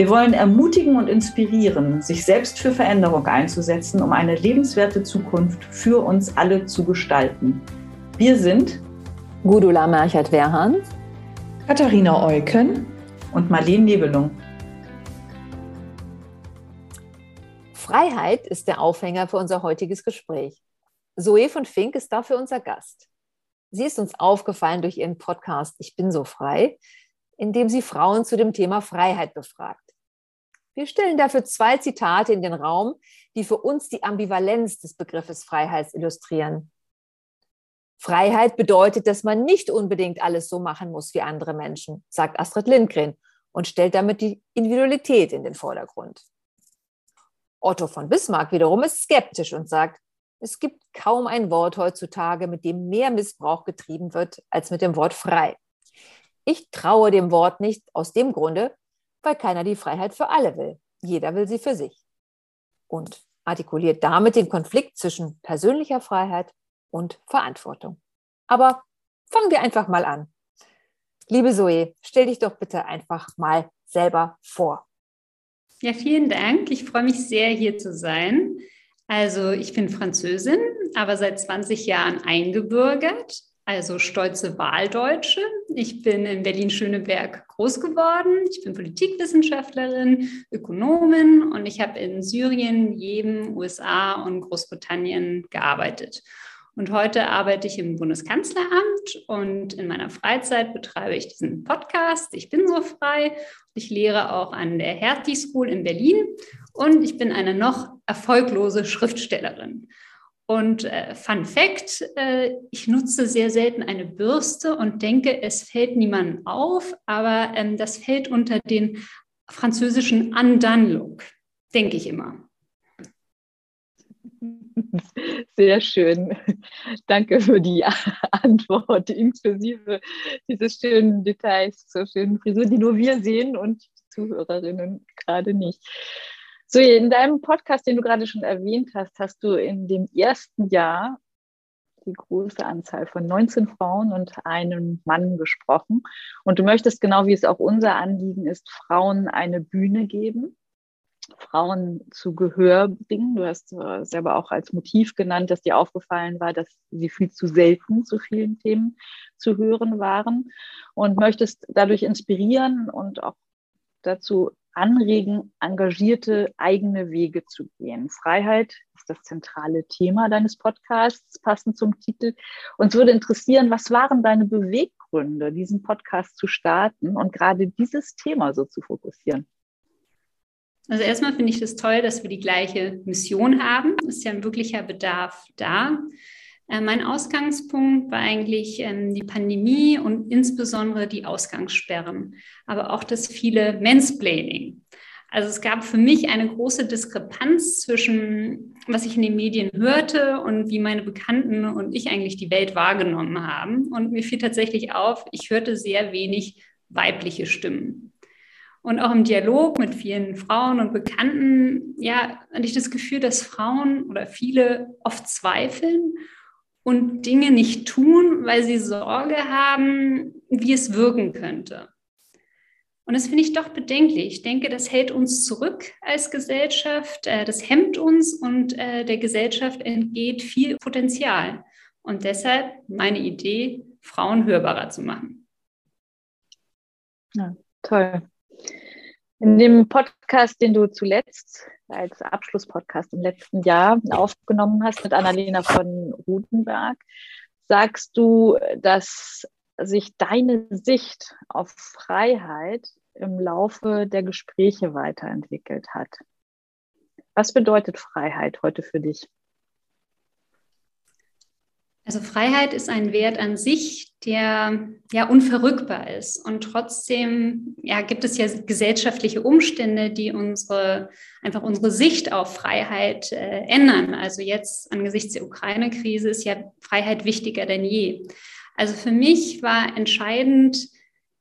Wir wollen ermutigen und inspirieren, sich selbst für Veränderung einzusetzen, um eine lebenswerte Zukunft für uns alle zu gestalten. Wir sind Gudula Merchert-Werhan, Katharina Eucken und Marlene Nebelung. Freiheit ist der Aufhänger für unser heutiges Gespräch. Zoe von Fink ist dafür unser Gast. Sie ist uns aufgefallen durch ihren Podcast Ich bin so frei, in dem sie Frauen zu dem Thema Freiheit befragt. Wir stellen dafür zwei Zitate in den Raum, die für uns die Ambivalenz des Begriffes Freiheit illustrieren. Freiheit bedeutet, dass man nicht unbedingt alles so machen muss wie andere Menschen, sagt Astrid Lindgren und stellt damit die Individualität in den Vordergrund. Otto von Bismarck wiederum ist skeptisch und sagt, es gibt kaum ein Wort heutzutage, mit dem mehr Missbrauch getrieben wird als mit dem Wort frei. Ich traue dem Wort nicht aus dem Grunde, weil keiner die Freiheit für alle will. Jeder will sie für sich. Und artikuliert damit den Konflikt zwischen persönlicher Freiheit und Verantwortung. Aber fangen wir einfach mal an. Liebe Zoe, stell dich doch bitte einfach mal selber vor. Ja, vielen Dank. Ich freue mich sehr, hier zu sein. Also ich bin Französin, aber seit 20 Jahren eingebürgert, also stolze Wahldeutsche. Ich bin in Berlin-Schöneberg groß geworden. Ich bin Politikwissenschaftlerin, Ökonomin und ich habe in Syrien, Jemen, USA und Großbritannien gearbeitet. Und heute arbeite ich im Bundeskanzleramt und in meiner Freizeit betreibe ich diesen Podcast. Ich bin so frei. Ich lehre auch an der Hertie School in Berlin und ich bin eine noch erfolglose Schriftstellerin. Und äh, Fun Fact, äh, ich nutze sehr selten eine Bürste und denke, es fällt niemandem auf, aber ähm, das fällt unter den französischen Undone-Look, denke ich immer. Sehr schön. Danke für die Antwort, inklusive dieses schönen Details zur schönen Frisur, die nur wir sehen und die Zuhörerinnen gerade nicht. So, in deinem Podcast, den du gerade schon erwähnt hast, hast du in dem ersten Jahr die große Anzahl von 19 Frauen und einem Mann gesprochen. Und du möchtest, genau wie es auch unser Anliegen ist, Frauen eine Bühne geben Frauen zu Gehör bringen. Du hast äh, selber auch als Motiv genannt, dass dir aufgefallen war, dass sie viel zu selten zu vielen Themen zu hören waren und möchtest dadurch inspirieren und auch dazu anregen, engagierte eigene Wege zu gehen. Freiheit ist das zentrale Thema deines Podcasts, passend zum Titel. Uns würde interessieren, was waren deine Beweggründe, diesen Podcast zu starten und gerade dieses Thema so zu fokussieren? Also erstmal finde ich das toll, dass wir die gleiche Mission haben. Ist ja ein wirklicher Bedarf da. Äh, mein Ausgangspunkt war eigentlich ähm, die Pandemie und insbesondere die Ausgangssperren, aber auch das viele Mansplaining. Also es gab für mich eine große Diskrepanz zwischen, was ich in den Medien hörte und wie meine Bekannten und ich eigentlich die Welt wahrgenommen haben. Und mir fiel tatsächlich auf, ich hörte sehr wenig weibliche Stimmen. Und auch im Dialog mit vielen Frauen und Bekannten, ja, hatte ich das Gefühl, dass Frauen oder viele oft zweifeln und Dinge nicht tun, weil sie Sorge haben, wie es wirken könnte. Und das finde ich doch bedenklich. Ich denke, das hält uns zurück als Gesellschaft, äh, das hemmt uns und äh, der Gesellschaft entgeht viel Potenzial. Und deshalb meine Idee, Frauen hörbarer zu machen. Ja, toll. In dem Podcast, den du zuletzt als Abschlusspodcast im letzten Jahr aufgenommen hast mit Annalena von Rudenberg, sagst du, dass sich deine Sicht auf Freiheit im Laufe der Gespräche weiterentwickelt hat. Was bedeutet Freiheit heute für dich? Also Freiheit ist ein Wert an sich, der ja unverrückbar ist. Und trotzdem ja, gibt es ja gesellschaftliche Umstände, die unsere, einfach unsere Sicht auf Freiheit äh, ändern. Also jetzt angesichts der Ukraine-Krise ist ja Freiheit wichtiger denn je. Also für mich war entscheidend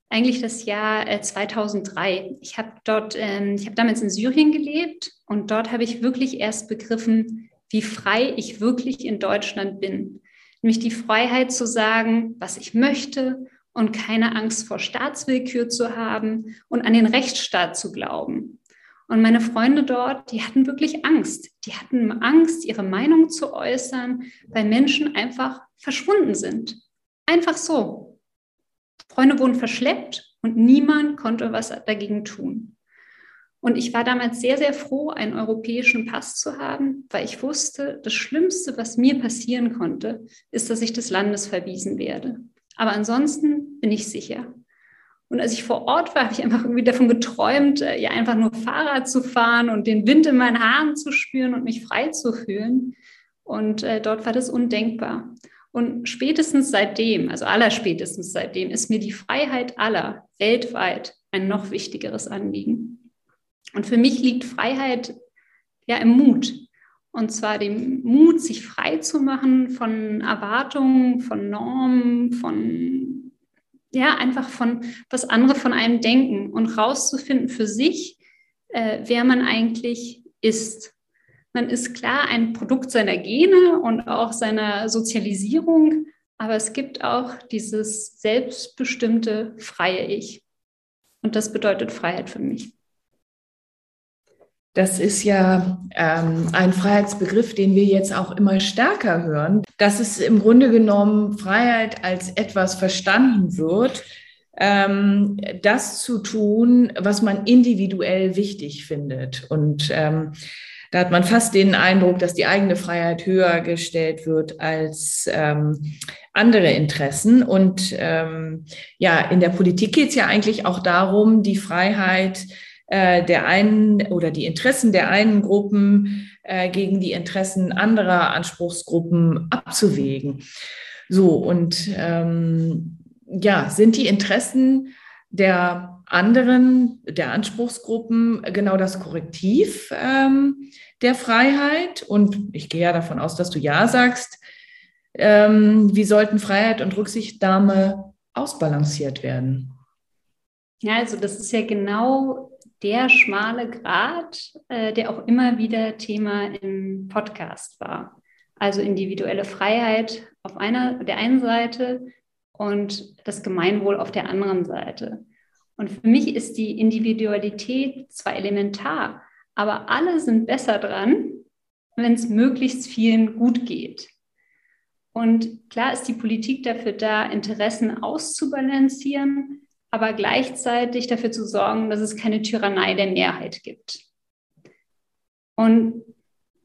eigentlich das Jahr äh, 2003. Ich habe dort, ähm, ich habe damals in Syrien gelebt und dort habe ich wirklich erst begriffen, wie frei ich wirklich in Deutschland bin nämlich die Freiheit zu sagen, was ich möchte und keine Angst vor Staatswillkür zu haben und an den Rechtsstaat zu glauben. Und meine Freunde dort, die hatten wirklich Angst. Die hatten Angst, ihre Meinung zu äußern, weil Menschen einfach verschwunden sind. Einfach so. Freunde wurden verschleppt und niemand konnte was dagegen tun. Und ich war damals sehr, sehr froh, einen europäischen Pass zu haben, weil ich wusste, das Schlimmste, was mir passieren konnte, ist, dass ich des Landes verwiesen werde. Aber ansonsten bin ich sicher. Und als ich vor Ort war, habe ich einfach irgendwie davon geträumt, äh, ja einfach nur Fahrrad zu fahren und den Wind in meinen Haaren zu spüren und mich frei zu fühlen. Und äh, dort war das undenkbar. Und spätestens seitdem, also allerspätestens seitdem, ist mir die Freiheit aller weltweit ein noch wichtigeres Anliegen. Und für mich liegt Freiheit ja im Mut. Und zwar dem Mut, sich frei zu machen von Erwartungen, von Normen, von, ja, einfach von, was andere von einem denken und rauszufinden für sich, äh, wer man eigentlich ist. Man ist klar ein Produkt seiner Gene und auch seiner Sozialisierung, aber es gibt auch dieses selbstbestimmte freie Ich. Und das bedeutet Freiheit für mich. Das ist ja ähm, ein Freiheitsbegriff, den wir jetzt auch immer stärker hören, dass es im Grunde genommen Freiheit als etwas verstanden wird, ähm, das zu tun, was man individuell wichtig findet. Und ähm, da hat man fast den Eindruck, dass die eigene Freiheit höher gestellt wird als ähm, andere Interessen. Und ähm, ja, in der Politik geht es ja eigentlich auch darum, die Freiheit äh, der einen oder die Interessen der einen Gruppen äh, gegen die Interessen anderer Anspruchsgruppen abzuwägen. So, und ähm, ja, sind die Interessen der anderen, der Anspruchsgruppen genau das Korrektiv ähm, der Freiheit? Und ich gehe ja davon aus, dass du ja sagst. Ähm, wie sollten Freiheit und Rücksichtnahme ausbalanciert werden? Ja, also das ist ja genau der schmale Grat, äh, der auch immer wieder Thema im Podcast war. Also individuelle Freiheit auf einer, der einen Seite und das Gemeinwohl auf der anderen Seite. Und für mich ist die Individualität zwar elementar, aber alle sind besser dran, wenn es möglichst vielen gut geht. Und klar ist die Politik dafür da, Interessen auszubalancieren, aber gleichzeitig dafür zu sorgen, dass es keine Tyrannei der Mehrheit gibt. Und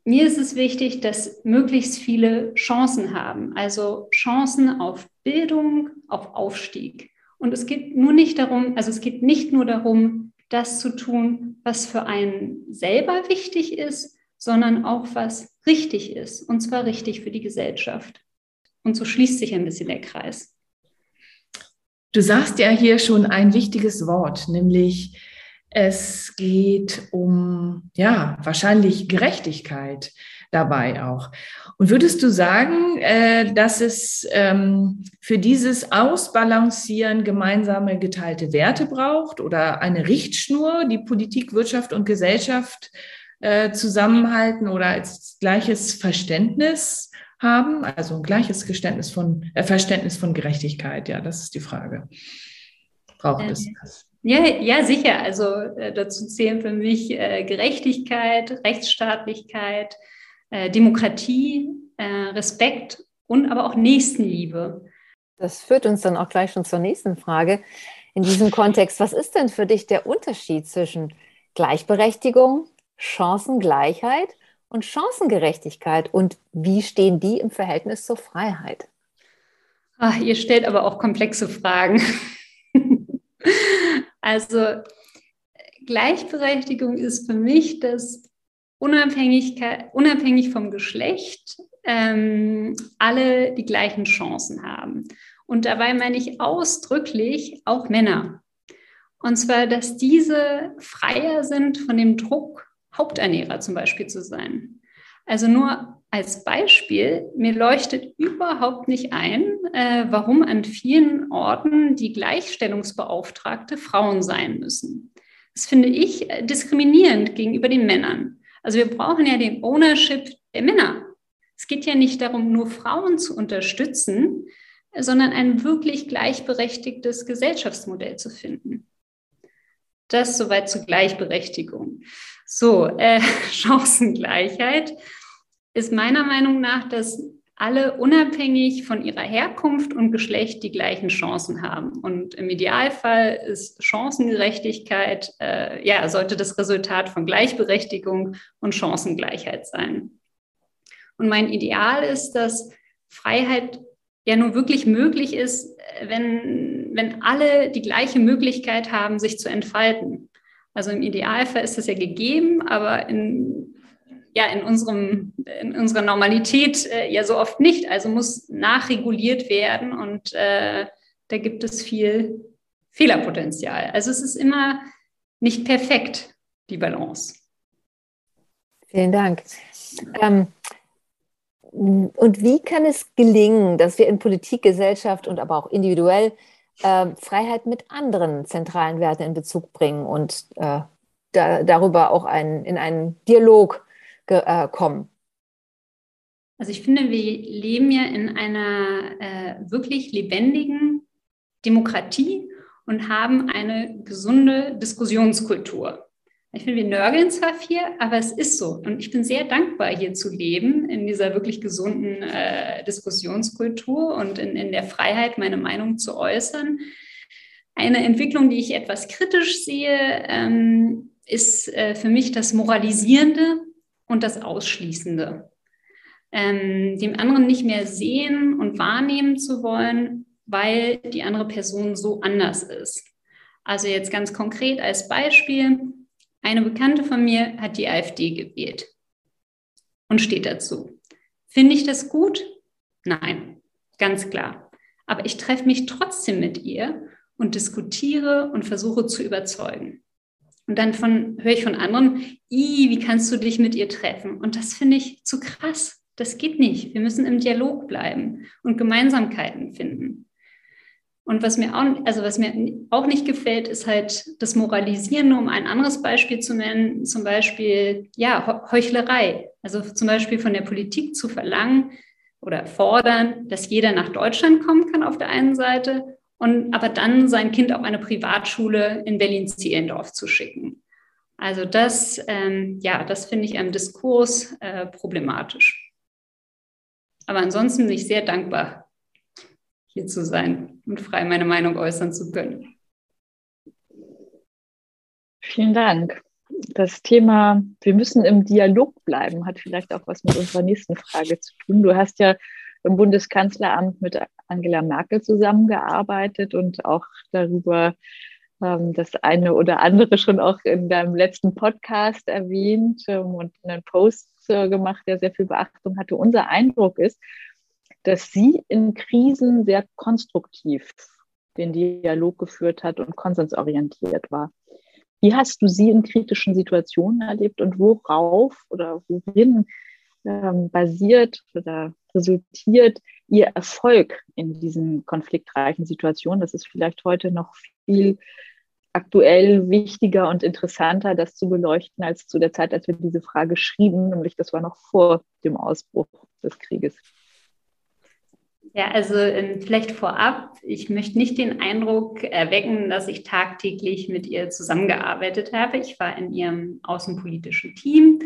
mir ist es wichtig, dass möglichst viele Chancen haben, also Chancen auf Bildung, auf Aufstieg. Und es geht nur nicht darum, also es geht nicht nur darum, das zu tun, was für einen selber wichtig ist, sondern auch was richtig ist, und zwar richtig für die Gesellschaft. Und so schließt sich ein bisschen der Kreis. Du sagst ja hier schon ein wichtiges Wort, nämlich es geht um, ja, wahrscheinlich Gerechtigkeit dabei auch. Und würdest du sagen, äh, dass es ähm, für dieses Ausbalancieren gemeinsame geteilte Werte braucht oder eine Richtschnur, die Politik, Wirtschaft und Gesellschaft äh, zusammenhalten oder als gleiches Verständnis haben, also ein gleiches Geständnis von, äh, Verständnis von Gerechtigkeit. Ja, das ist die Frage. Braucht es das? Ja, ja, sicher. Also äh, dazu zählen für mich äh, Gerechtigkeit, Rechtsstaatlichkeit, äh, Demokratie, äh, Respekt und aber auch Nächstenliebe. Das führt uns dann auch gleich schon zur nächsten Frage. In diesem Kontext, was ist denn für dich der Unterschied zwischen Gleichberechtigung, Chancengleichheit und Chancengerechtigkeit und wie stehen die im Verhältnis zur Freiheit? Ach, ihr stellt aber auch komplexe Fragen. also Gleichberechtigung ist für mich das unabhängig, unabhängig vom Geschlecht ähm, alle die gleichen Chancen haben. Und dabei meine ich ausdrücklich auch Männer. Und zwar, dass diese freier sind von dem Druck, Haupternährer zum Beispiel zu sein. Also nur als Beispiel, mir leuchtet überhaupt nicht ein, äh, warum an vielen Orten die Gleichstellungsbeauftragte Frauen sein müssen. Das finde ich äh, diskriminierend gegenüber den Männern. Also wir brauchen ja den Ownership der Männer. Es geht ja nicht darum, nur Frauen zu unterstützen, sondern ein wirklich gleichberechtigtes Gesellschaftsmodell zu finden. Das soweit zur Gleichberechtigung. So, äh, Chancengleichheit ist meiner Meinung nach, dass alle unabhängig von ihrer Herkunft und Geschlecht die gleichen Chancen haben. Und im Idealfall ist Chancengerechtigkeit, äh, ja, sollte das Resultat von Gleichberechtigung und Chancengleichheit sein. Und mein Ideal ist, dass Freiheit ja nur wirklich möglich ist, wenn, wenn alle die gleiche Möglichkeit haben, sich zu entfalten. Also im Idealfall ist das ja gegeben, aber in, ja, in, unserem, in unserer Normalität äh, ja so oft nicht. Also muss nachreguliert werden und äh, da gibt es viel Fehlerpotenzial. Also es ist immer nicht perfekt, die Balance. Vielen Dank. Ähm, und wie kann es gelingen, dass wir in Politik, Gesellschaft und aber auch individuell äh, Freiheit mit anderen zentralen Werten in Bezug bringen und äh, da, darüber auch ein, in einen Dialog äh, kommen? Also ich finde, wir leben ja in einer äh, wirklich lebendigen Demokratie und haben eine gesunde Diskussionskultur. Ich finde, wir nörgeln zwar viel, aber es ist so. Und ich bin sehr dankbar, hier zu leben, in dieser wirklich gesunden äh, Diskussionskultur und in, in der Freiheit, meine Meinung zu äußern. Eine Entwicklung, die ich etwas kritisch sehe, ähm, ist äh, für mich das Moralisierende und das Ausschließende. Ähm, dem anderen nicht mehr sehen und wahrnehmen zu wollen, weil die andere Person so anders ist. Also jetzt ganz konkret als Beispiel, eine Bekannte von mir hat die AfD gewählt und steht dazu. Finde ich das gut? Nein, ganz klar. Aber ich treffe mich trotzdem mit ihr und diskutiere und versuche zu überzeugen. Und dann von, höre ich von anderen, wie kannst du dich mit ihr treffen? Und das finde ich zu krass. Das geht nicht. Wir müssen im Dialog bleiben und Gemeinsamkeiten finden. Und was mir auch, also was mir auch nicht gefällt, ist halt das Moralisieren, um ein anderes Beispiel zu nennen, zum Beispiel, ja, Heuchlerei. Also zum Beispiel von der Politik zu verlangen oder fordern, dass jeder nach Deutschland kommen kann auf der einen Seite und aber dann sein Kind auf eine Privatschule in Berlin-Zehlendorf zu schicken. Also das, ähm, ja, das finde ich am Diskurs äh, problematisch. Aber ansonsten bin ich sehr dankbar hier zu sein und frei meine Meinung äußern zu können. Vielen Dank. Das Thema, wir müssen im Dialog bleiben, hat vielleicht auch was mit unserer nächsten Frage zu tun. Du hast ja im Bundeskanzleramt mit Angela Merkel zusammengearbeitet und auch darüber ähm, das eine oder andere schon auch in deinem letzten Podcast erwähnt ähm, und einen Post äh, gemacht, der sehr viel Beachtung hatte. Unser Eindruck ist, dass sie in Krisen sehr konstruktiv den Dialog geführt hat und konsensorientiert war. Wie hast du sie in kritischen Situationen erlebt und worauf oder worin ähm, basiert oder resultiert ihr Erfolg in diesen konfliktreichen Situationen? Das ist vielleicht heute noch viel aktuell wichtiger und interessanter, das zu beleuchten, als zu der Zeit, als wir diese Frage schrieben, nämlich das war noch vor dem Ausbruch des Krieges. Ja, also ähm, vielleicht vorab, ich möchte nicht den Eindruck erwecken, dass ich tagtäglich mit ihr zusammengearbeitet habe. Ich war in ihrem außenpolitischen Team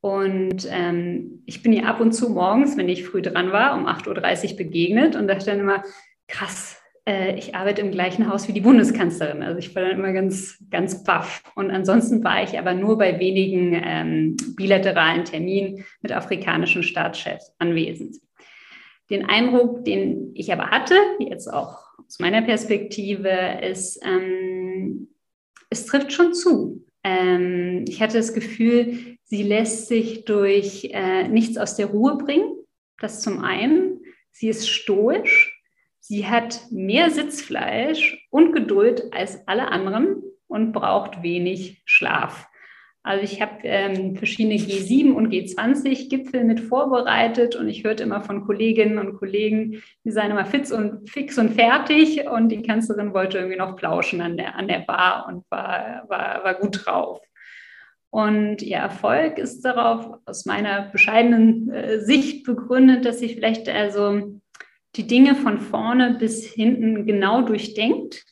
und ähm, ich bin ihr ab und zu morgens, wenn ich früh dran war, um 8.30 Uhr begegnet und dachte dann immer, krass, äh, ich arbeite im gleichen Haus wie die Bundeskanzlerin. Also ich war dann immer ganz, ganz baff. Und ansonsten war ich aber nur bei wenigen ähm, bilateralen Terminen mit afrikanischen Staatschefs anwesend. Den Eindruck, den ich aber hatte, jetzt auch aus meiner Perspektive, ist, ähm, es trifft schon zu. Ähm, ich hatte das Gefühl, Sie lässt sich durch äh, nichts aus der Ruhe bringen. Das zum einen. Sie ist stoisch. Sie hat mehr Sitzfleisch und Geduld als alle anderen und braucht wenig Schlaf. Also ich habe ähm, verschiedene G7 und G20-Gipfel mit vorbereitet und ich hörte immer von Kolleginnen und Kollegen, die seien immer fix und, fix und fertig und die Kanzlerin wollte irgendwie noch plauschen an der, an der Bar und war, war, war gut drauf. Und ihr Erfolg ist darauf aus meiner bescheidenen äh, Sicht begründet, dass sie vielleicht also die Dinge von vorne bis hinten genau durchdenkt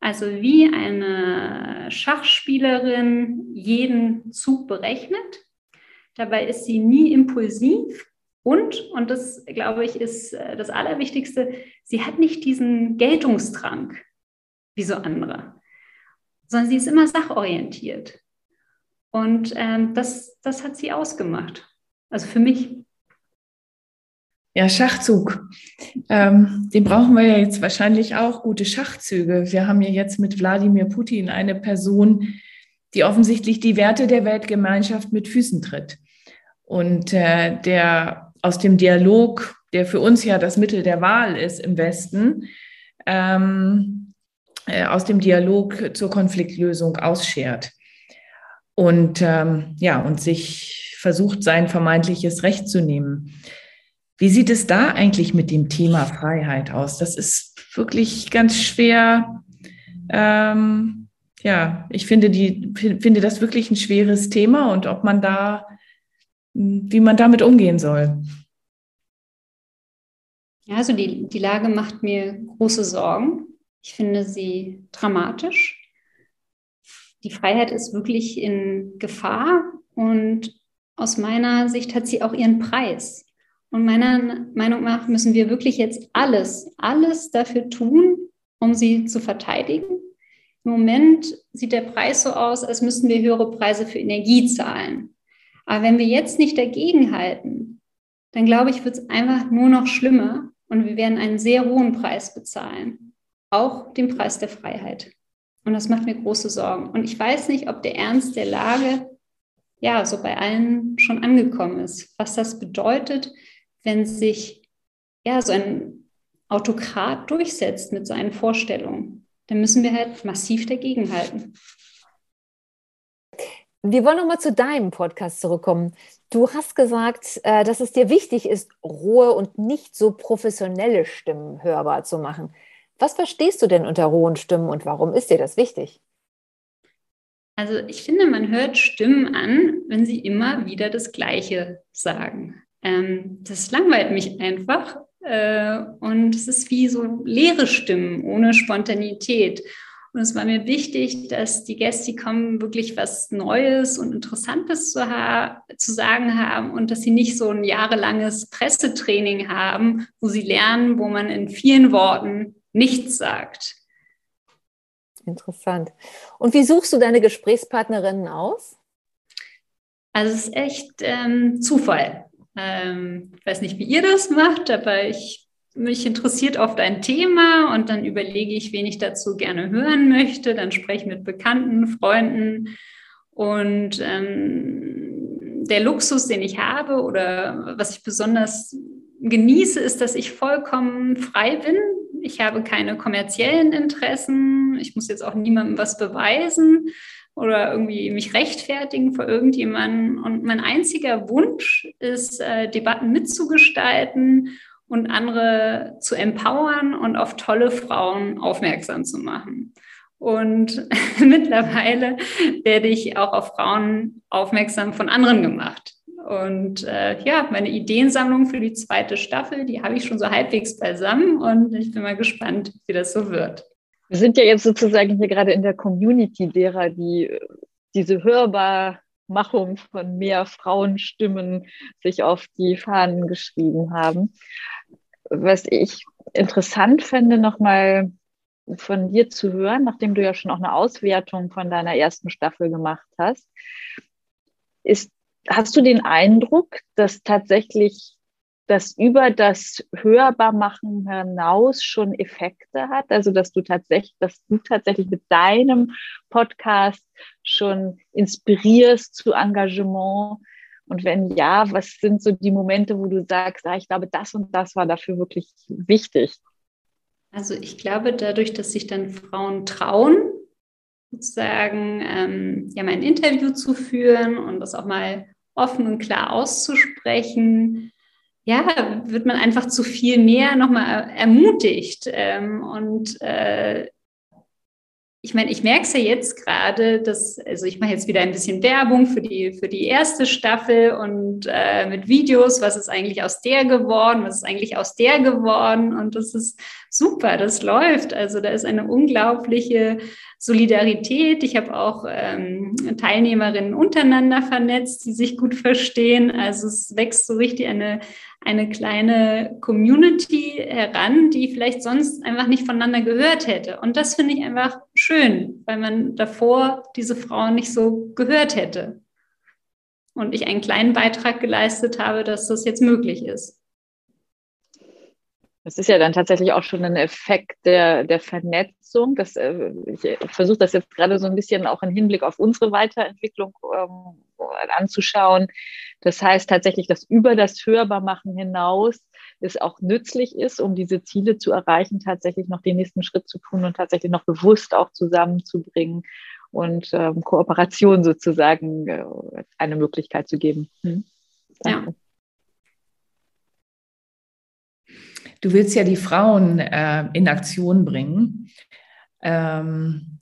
also wie eine Schachspielerin jeden Zug berechnet. Dabei ist sie nie impulsiv und, und das glaube ich ist äh, das Allerwichtigste, sie hat nicht diesen Geltungsdrang wie so andere, sondern sie ist immer sachorientiert. Und ähm, das, das hat sie ausgemacht. Also für mich. Ja, Schachzug. Ähm, den brauchen wir ja jetzt wahrscheinlich auch, gute Schachzüge. Wir haben ja jetzt mit Wladimir Putin eine Person, die offensichtlich die Werte der Weltgemeinschaft mit Füßen tritt. Und äh, der aus dem Dialog, der für uns ja das Mittel der Wahl ist im Westen, ähm, äh, aus dem Dialog zur Konfliktlösung ausschert. Und ähm, ja, und sich versucht, sein vermeintliches Recht zu nehmen. Wie sieht es da eigentlich mit dem Thema Freiheit aus? Das ist wirklich ganz schwer. Ähm, ja, ich finde, die, finde das wirklich ein schweres Thema und ob man da, wie man damit umgehen soll. Ja, also die, die Lage macht mir große Sorgen. Ich finde sie dramatisch. Die Freiheit ist wirklich in Gefahr und aus meiner Sicht hat sie auch ihren Preis. Und meiner Meinung nach müssen wir wirklich jetzt alles, alles dafür tun, um sie zu verteidigen. Im Moment sieht der Preis so aus, als müssten wir höhere Preise für Energie zahlen. Aber wenn wir jetzt nicht dagegenhalten, dann glaube ich, wird es einfach nur noch schlimmer und wir werden einen sehr hohen Preis bezahlen. Auch den Preis der Freiheit. Und das macht mir große Sorgen. Und ich weiß nicht, ob der Ernst der Lage ja so bei allen schon angekommen ist. Was das bedeutet, wenn sich ja so ein Autokrat durchsetzt mit seinen Vorstellungen, dann müssen wir halt massiv dagegenhalten. Wir wollen nochmal zu deinem Podcast zurückkommen. Du hast gesagt, äh, dass es dir wichtig ist, rohe und nicht so professionelle Stimmen hörbar zu machen. Was verstehst du denn unter rohen Stimmen und warum ist dir das wichtig? Also ich finde, man hört Stimmen an, wenn sie immer wieder das Gleiche sagen. Ähm, das langweilt mich einfach. Äh, und es ist wie so leere Stimmen ohne Spontanität. Und es war mir wichtig, dass die Gäste, die kommen, wirklich was Neues und Interessantes zu, zu sagen haben und dass sie nicht so ein jahrelanges Pressetraining haben, wo sie lernen, wo man in vielen Worten nichts sagt. Interessant. Und wie suchst du deine Gesprächspartnerinnen aus? Also es ist echt ähm, Zufall. Ähm, ich weiß nicht, wie ihr das macht, aber ich, mich interessiert oft ein Thema und dann überlege ich, wen ich dazu gerne hören möchte. Dann spreche ich mit Bekannten, Freunden und ähm, der Luxus, den ich habe oder was ich besonders genieße, ist, dass ich vollkommen frei bin. Ich habe keine kommerziellen Interessen. Ich muss jetzt auch niemandem was beweisen oder irgendwie mich rechtfertigen vor irgendjemandem. Und mein einziger Wunsch ist, äh, Debatten mitzugestalten und andere zu empowern und auf tolle Frauen aufmerksam zu machen. Und mittlerweile werde ich auch auf Frauen aufmerksam von anderen gemacht. Und äh, ja, meine Ideensammlung für die zweite Staffel, die habe ich schon so halbwegs beisammen und ich bin mal gespannt, wie das so wird. Wir sind ja jetzt sozusagen hier gerade in der Community derer, die äh, diese Hörbarmachung von mehr Frauenstimmen sich auf die Fahnen geschrieben haben. Was ich interessant finde, nochmal von dir zu hören, nachdem du ja schon auch eine Auswertung von deiner ersten Staffel gemacht hast, ist, hast du den Eindruck, dass tatsächlich das über das Hörbarmachen hinaus schon Effekte hat? Also, dass du tatsächlich, dass du tatsächlich mit deinem Podcast schon inspirierst zu Engagement? Und wenn ja, was sind so die Momente, wo du sagst, ah, ich glaube, das und das war dafür wirklich wichtig? Also ich glaube, dadurch, dass sich dann Frauen trauen, sozusagen ähm, ja mein Interview zu führen und das auch mal offen und klar auszusprechen, ja, wird man einfach zu viel mehr nochmal ermutigt. Ähm, und äh, ich meine, ich merke es ja jetzt gerade, dass, also ich mache jetzt wieder ein bisschen Werbung für die, für die erste Staffel und äh, mit Videos, was ist eigentlich aus der geworden, was ist eigentlich aus der geworden und das ist super, das läuft. Also da ist eine unglaubliche Solidarität. Ich habe auch ähm, Teilnehmerinnen untereinander vernetzt, die sich gut verstehen. Also es wächst so richtig eine, eine kleine Community heran, die vielleicht sonst einfach nicht voneinander gehört hätte. Und das finde ich einfach schön, weil man davor diese Frauen nicht so gehört hätte. Und ich einen kleinen Beitrag geleistet habe, dass das jetzt möglich ist. Das ist ja dann tatsächlich auch schon ein Effekt der, der Vernetzung. Das, äh, ich versuche das jetzt gerade so ein bisschen auch im Hinblick auf unsere Weiterentwicklung ähm, anzuschauen. Das heißt tatsächlich, dass über das Hörbarmachen hinaus es auch nützlich ist, um diese Ziele zu erreichen, tatsächlich noch den nächsten Schritt zu tun und tatsächlich noch bewusst auch zusammenzubringen und ähm, Kooperation sozusagen äh, eine Möglichkeit zu geben. Hm? Ja. Du willst ja die Frauen äh, in Aktion bringen. Ähm,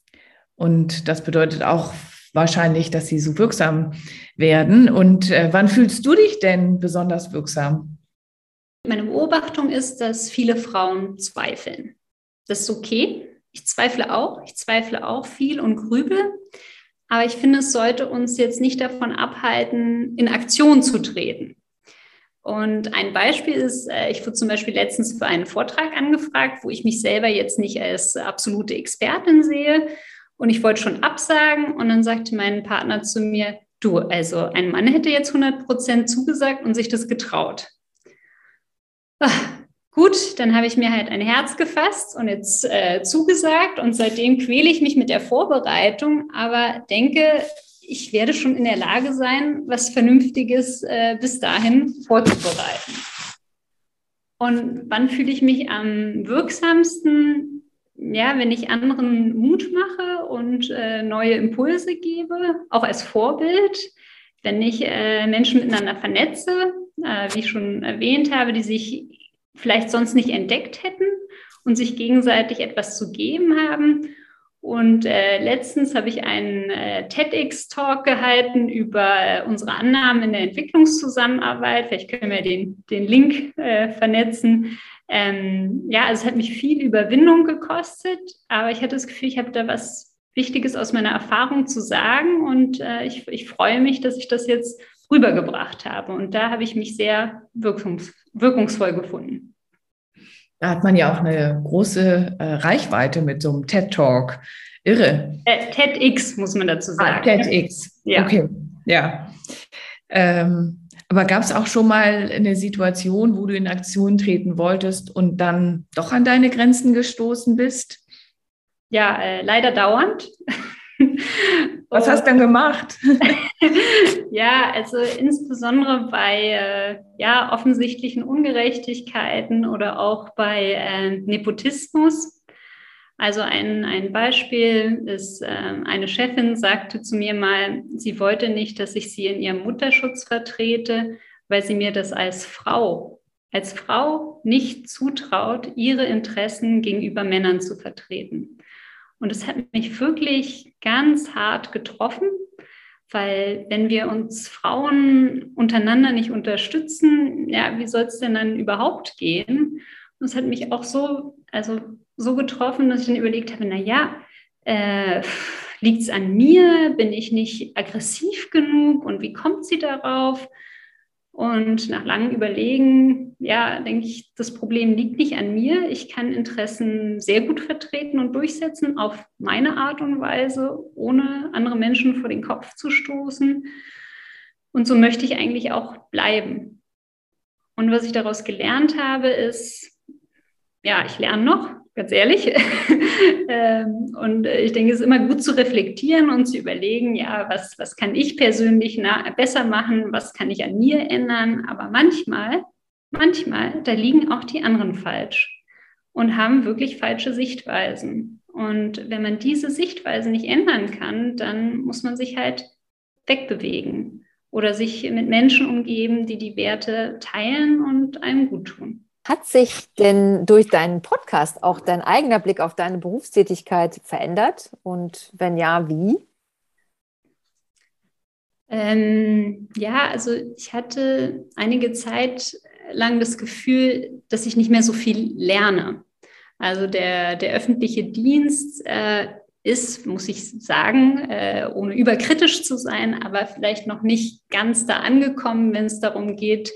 und das bedeutet auch wahrscheinlich, dass sie so wirksam werden. Und äh, wann fühlst du dich denn besonders wirksam? Meine Beobachtung ist, dass viele Frauen zweifeln. Das ist okay. Ich zweifle auch. Ich zweifle auch viel und grübel. Aber ich finde, es sollte uns jetzt nicht davon abhalten, in Aktion zu treten. Und ein Beispiel ist, äh, ich wurde zum Beispiel letztens für einen Vortrag angefragt, wo ich mich selber jetzt nicht als absolute Expertin sehe. Und ich wollte schon absagen. Und dann sagte mein Partner zu mir, du, also ein Mann hätte jetzt 100 Prozent zugesagt und sich das getraut. Ach, gut, dann habe ich mir halt ein Herz gefasst und jetzt äh, zugesagt. Und seitdem quäle ich mich mit der Vorbereitung, aber denke, ich werde schon in der Lage sein, was Vernünftiges äh, bis dahin vorzubereiten. Und wann fühle ich mich am wirksamsten? Ja, wenn ich anderen Mut mache und äh, neue Impulse gebe, auch als Vorbild, wenn ich äh, Menschen miteinander vernetze, äh, wie ich schon erwähnt habe, die sich vielleicht sonst nicht entdeckt hätten und sich gegenseitig etwas zu geben haben und äh, letztens habe ich einen äh, TEDx-Talk gehalten über äh, unsere Annahmen in der Entwicklungszusammenarbeit. Vielleicht können wir den, den Link vernetzen. Ähm, ja, also es hat mich viel Überwindung gekostet, aber ich hatte das Gefühl, ich habe da was Wichtiges aus meiner Erfahrung zu sagen und äh, ich, ich freue mich, dass ich das jetzt rübergebracht habe. Und da habe ich mich sehr wirkungs wirkungsvoll gefunden. Da hat man ja auch eine große äh, Reichweite mit so einem TED-Talk. Irre. Äh, TEDx muss man dazu ah, sagen. Ah, TEDx. Ja. Okay, ja. Ähm, aber gab es auch schon mal eine Situation, wo du in Aktion treten wolltest und dann doch an deine Grenzen gestoßen bist? Ja, äh, leider dauernd. Was hast du denn gemacht? ja, also insbesondere bei äh, ja, offensichtlichen Ungerechtigkeiten oder auch bei äh, Nepotismus. Also ein, ein Beispiel ist, äh, eine Chefin sagte zu mir mal, sie wollte nicht, dass ich sie in ihrem Mutterschutz vertrete, weil sie mir das als Frau, als Frau nicht zutraut, ihre Interessen gegenüber Männern zu vertreten. Und es hat mich wirklich ganz hart getroffen, weil wenn wir uns Frauen untereinander nicht unterstützen, ja, wie soll es denn dann überhaupt gehen? Und es hat mich auch so, also so getroffen, dass ich dann überlegt habe, na ja, äh, liegt es an mir? Bin ich nicht aggressiv genug? Und wie kommt sie darauf? Und nach langem Überlegen, ja, denke ich, das Problem liegt nicht an mir. Ich kann Interessen sehr gut vertreten und durchsetzen auf meine Art und Weise, ohne andere Menschen vor den Kopf zu stoßen. Und so möchte ich eigentlich auch bleiben. Und was ich daraus gelernt habe, ist, ja, ich lerne noch, ganz ehrlich. Ähm, und ich denke, es ist immer gut zu reflektieren und zu überlegen, ja, was, was kann ich persönlich besser machen, was kann ich an mir ändern. Aber manchmal, manchmal, da liegen auch die anderen falsch und haben wirklich falsche Sichtweisen. Und wenn man diese Sichtweise nicht ändern kann, dann muss man sich halt wegbewegen oder sich mit Menschen umgeben, die die Werte teilen und einem gut tun. Hat sich denn durch deinen Podcast auch dein eigener Blick auf deine Berufstätigkeit verändert? Und wenn ja, wie? Ähm, ja, also ich hatte einige Zeit lang das Gefühl, dass ich nicht mehr so viel lerne. Also der, der öffentliche Dienst äh, ist, muss ich sagen, äh, ohne überkritisch zu sein, aber vielleicht noch nicht ganz da angekommen, wenn es darum geht,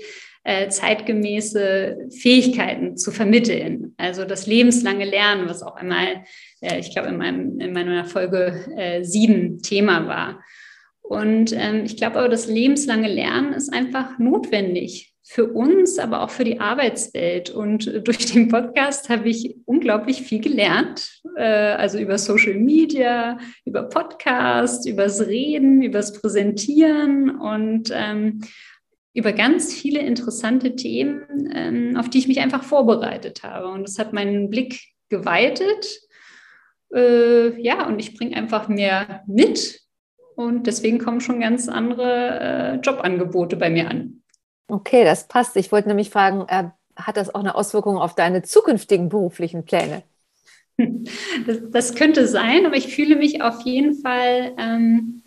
äh, zeitgemäße Fähigkeiten zu vermitteln. Also das lebenslange Lernen, was auch einmal, äh, ich glaube, in, in meiner Folge äh, sieben Thema war. Und ähm, ich glaube aber, das lebenslange Lernen ist einfach notwendig für uns, aber auch für die Arbeitswelt. Und durch den Podcast habe ich unglaublich viel gelernt. Äh, also über Social Media, über Podcast, übers Reden, übers Präsentieren und ähm, über ganz viele interessante Themen, ähm, auf die ich mich einfach vorbereitet habe. Und das hat meinen Blick geweitet. Äh, ja, und ich bringe einfach mehr mit. Und deswegen kommen schon ganz andere äh, Jobangebote bei mir an. Okay, das passt. Ich wollte nämlich fragen, äh, hat das auch eine Auswirkung auf deine zukünftigen beruflichen Pläne? Das, das könnte sein, aber ich fühle mich auf jeden Fall ähm,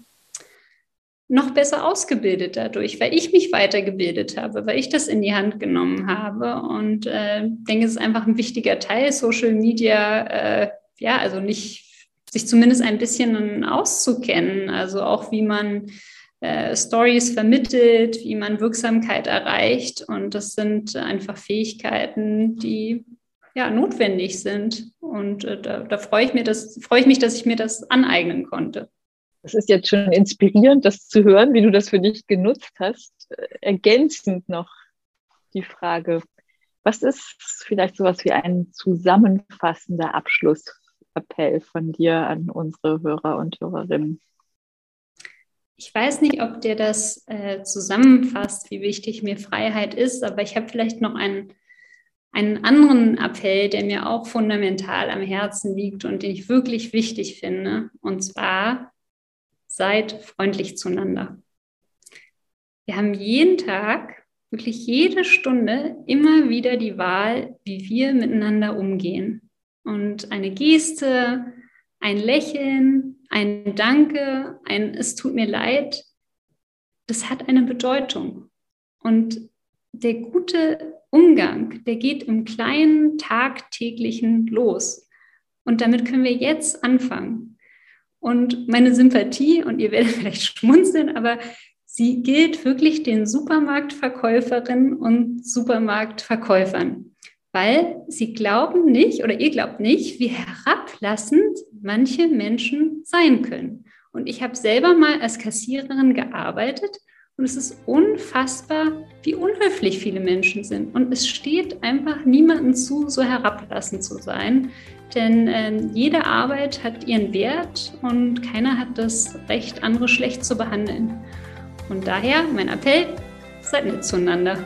noch besser ausgebildet dadurch, weil ich mich weitergebildet habe, weil ich das in die Hand genommen habe. Und äh, denke, es ist einfach ein wichtiger Teil Social Media, äh, ja, also nicht sich zumindest ein bisschen auszukennen, also auch wie man äh, Stories vermittelt, wie man Wirksamkeit erreicht. Und das sind einfach Fähigkeiten, die ja notwendig sind. Und äh, da, da freue ich, mir freue ich mich, dass ich mir das aneignen konnte. Es ist jetzt schon inspirierend, das zu hören, wie du das für dich genutzt hast. Ergänzend noch die Frage, was ist vielleicht sowas wie ein zusammenfassender Abschlussappell von dir an unsere Hörer und Hörerinnen? Ich weiß nicht, ob dir das äh, zusammenfasst, wie wichtig mir Freiheit ist, aber ich habe vielleicht noch einen, einen anderen Appell, der mir auch fundamental am Herzen liegt und den ich wirklich wichtig finde. Und zwar, seid freundlich zueinander. Wir haben jeden Tag, wirklich jede Stunde immer wieder die Wahl, wie wir miteinander umgehen. Und eine Geste, ein Lächeln, ein Danke, ein Es tut mir leid, das hat eine Bedeutung. Und der gute Umgang, der geht im kleinen tagtäglichen los. Und damit können wir jetzt anfangen. Und meine Sympathie, und ihr werdet vielleicht schmunzeln, aber sie gilt wirklich den Supermarktverkäuferinnen und Supermarktverkäufern, weil sie glauben nicht oder ihr glaubt nicht, wie herablassend manche Menschen sein können. Und ich habe selber mal als Kassiererin gearbeitet und es ist unfassbar, wie unhöflich viele Menschen sind. Und es steht einfach niemandem zu, so herablassend zu sein. Denn äh, jede Arbeit hat ihren Wert und keiner hat das Recht, andere schlecht zu behandeln. Und daher mein Appell, seid nett zueinander.